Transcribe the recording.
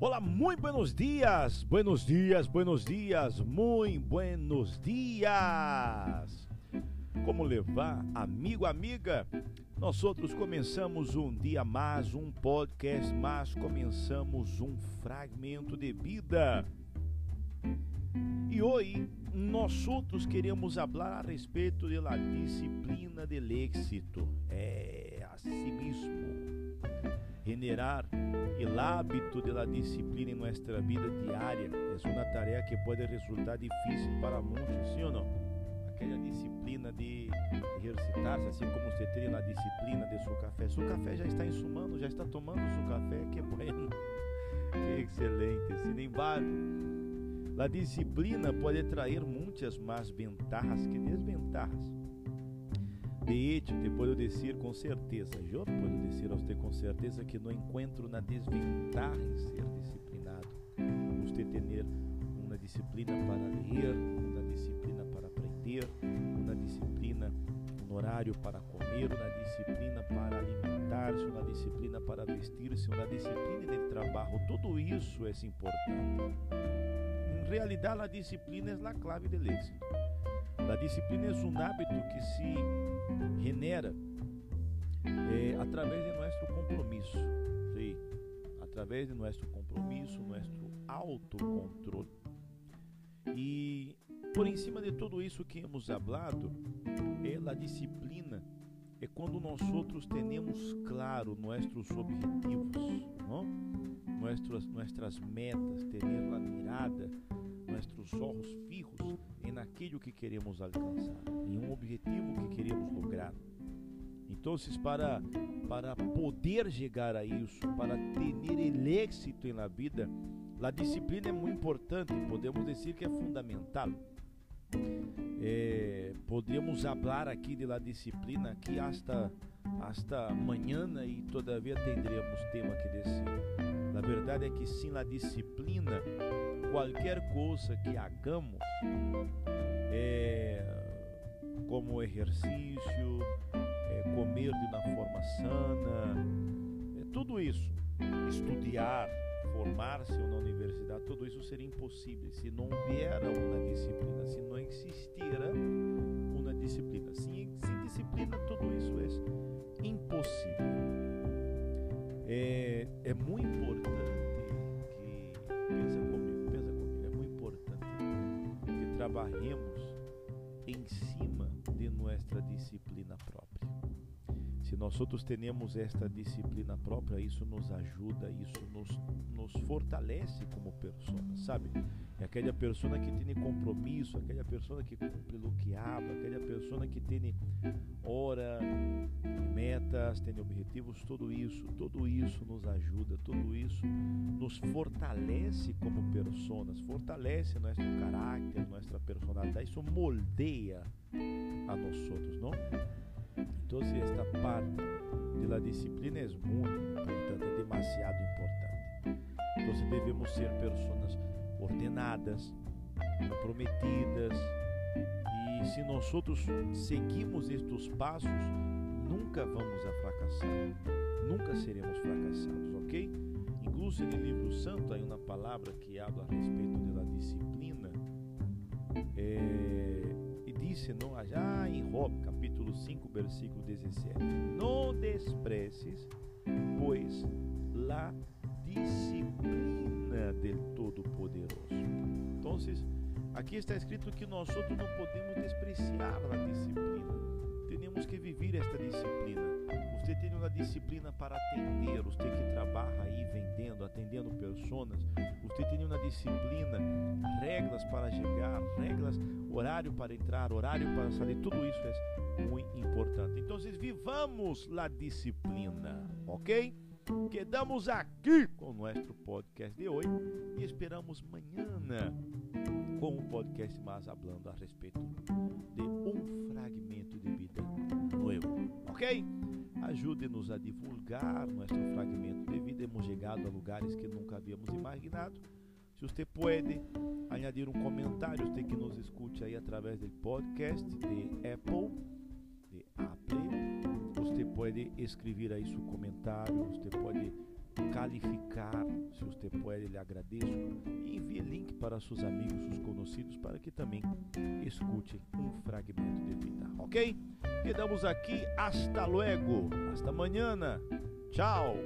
Olá, muito buenos dias, buenos dias, buenos dias, muito buenos dias. Como levar, amigo, amiga? Nós outros começamos um dia mais, um podcast mais, começamos um fragmento de vida. E hoje nós outros queremos falar a respeito da disciplina do êxito. É assim mesmo. Generar o hábito da disciplina em nossa vida diária é uma tarefa que pode resultar difícil para muitos, sim ou não? Aquela disciplina de exercitar-se, assim como você tem na disciplina de seu café. Seu café já está insumando, já está tomando seu café, que bueno, que excelente. Sin embargo, a disciplina pode trazer muitas mais vantagens que desventajas. De hecho, te decir com certeza, eu puedo dizer a com certeza que não encontro na desventaja em ser disciplinado. Você ter uma disciplina para ler, uma disciplina para aprender, uma disciplina, um horário para comer, uma disciplina para alimentar-se, uma disciplina para vestir-se, uma disciplina de trabalho. Tudo isso é importante. Em realidade, a disciplina é a clave do êxito. A disciplina é um hábito que se genera eh, através de nosso compromisso, sim, através de nosso compromisso, nosso autocontrole. E por em cima de tudo isso que hemos falado, é a disciplina é quando nós outros temos claro nossos objetivos, não? Nuestras, nuestras metas, ter a mirada, nossos olhos fijos em aquilo que queremos alcançar, em um objetivo que queremos lograr. Então, para, para poder chegar a isso, para ter êxito na vida, a disciplina é muito importante, podemos dizer que é fundamental. É, podemos falar aqui de la disciplina aqui hasta hasta amanhã e todavia teremos tema que descer. A verdade é que sem a disciplina, qualquer coisa que hagamos, é, como exercício, é, comer de uma forma sana, é, tudo isso, estudar, formar-se na universidade, tudo isso seria impossível se não houver uma disciplina, se não existira uma disciplina. Sem, sem disciplina, tudo isso é impossível. É, é muito trabalhemos em cima de nossa disciplina própria. Se nós outros temos esta disciplina própria, isso nos ajuda, isso nos, nos fortalece como pessoas, sabe? É aquela pessoa que tem compromisso, aquela pessoa que cumpre o que habla, aquela pessoa que tem hora, metas, tem objetivos, tudo isso, tudo isso nos ajuda, tudo isso nos fortalece como fortalece nosso caráter, nossa personalidade, isso moldeia a nós outros, não? Então, esta parte da disciplina é muito importante, é demasiado importante. Então, devemos ser pessoas ordenadas, comprometidas, e se nós outros seguimos estes passos, nunca vamos a fracassar, nunca seremos fracassados, ok? Incluso no livro santo há uma palavra que habla a respeito da disciplina. É, e disse não, já em Job, capítulo 5, versículo 17: Não despreces, pois, la disciplina del Todo-Poderoso. Então, aqui está escrito que nós outros não podemos despreciar a Uma disciplina para atender, você que trabalha aí vendendo, atendendo pessoas. Você tem uma disciplina, regras para chegar, regras, horário para entrar, horário para sair. Tudo isso é muito importante. Então, vivamos a disciplina, ok? Quedamos aqui com o nosso podcast de hoje e esperamos amanhã com um podcast mais falando a respeito de um fragmento de vida novo, ok? Ajude-nos a divulgar nosso fragmento de vida. Hemos chegado a lugares que nunca havíamos imaginado. Se você pode añadir um comentário, você que nos escute aí através do podcast de Apple, de Apple, você pode escrever aí seu comentário, você pode calificar, se você pode, lhe agradeço. E envie link para seus amigos, seus conhecidos, para que também escute um fragmento de vida, ok? Quedamos aqui, hasta luego, hasta amanhã, tchau!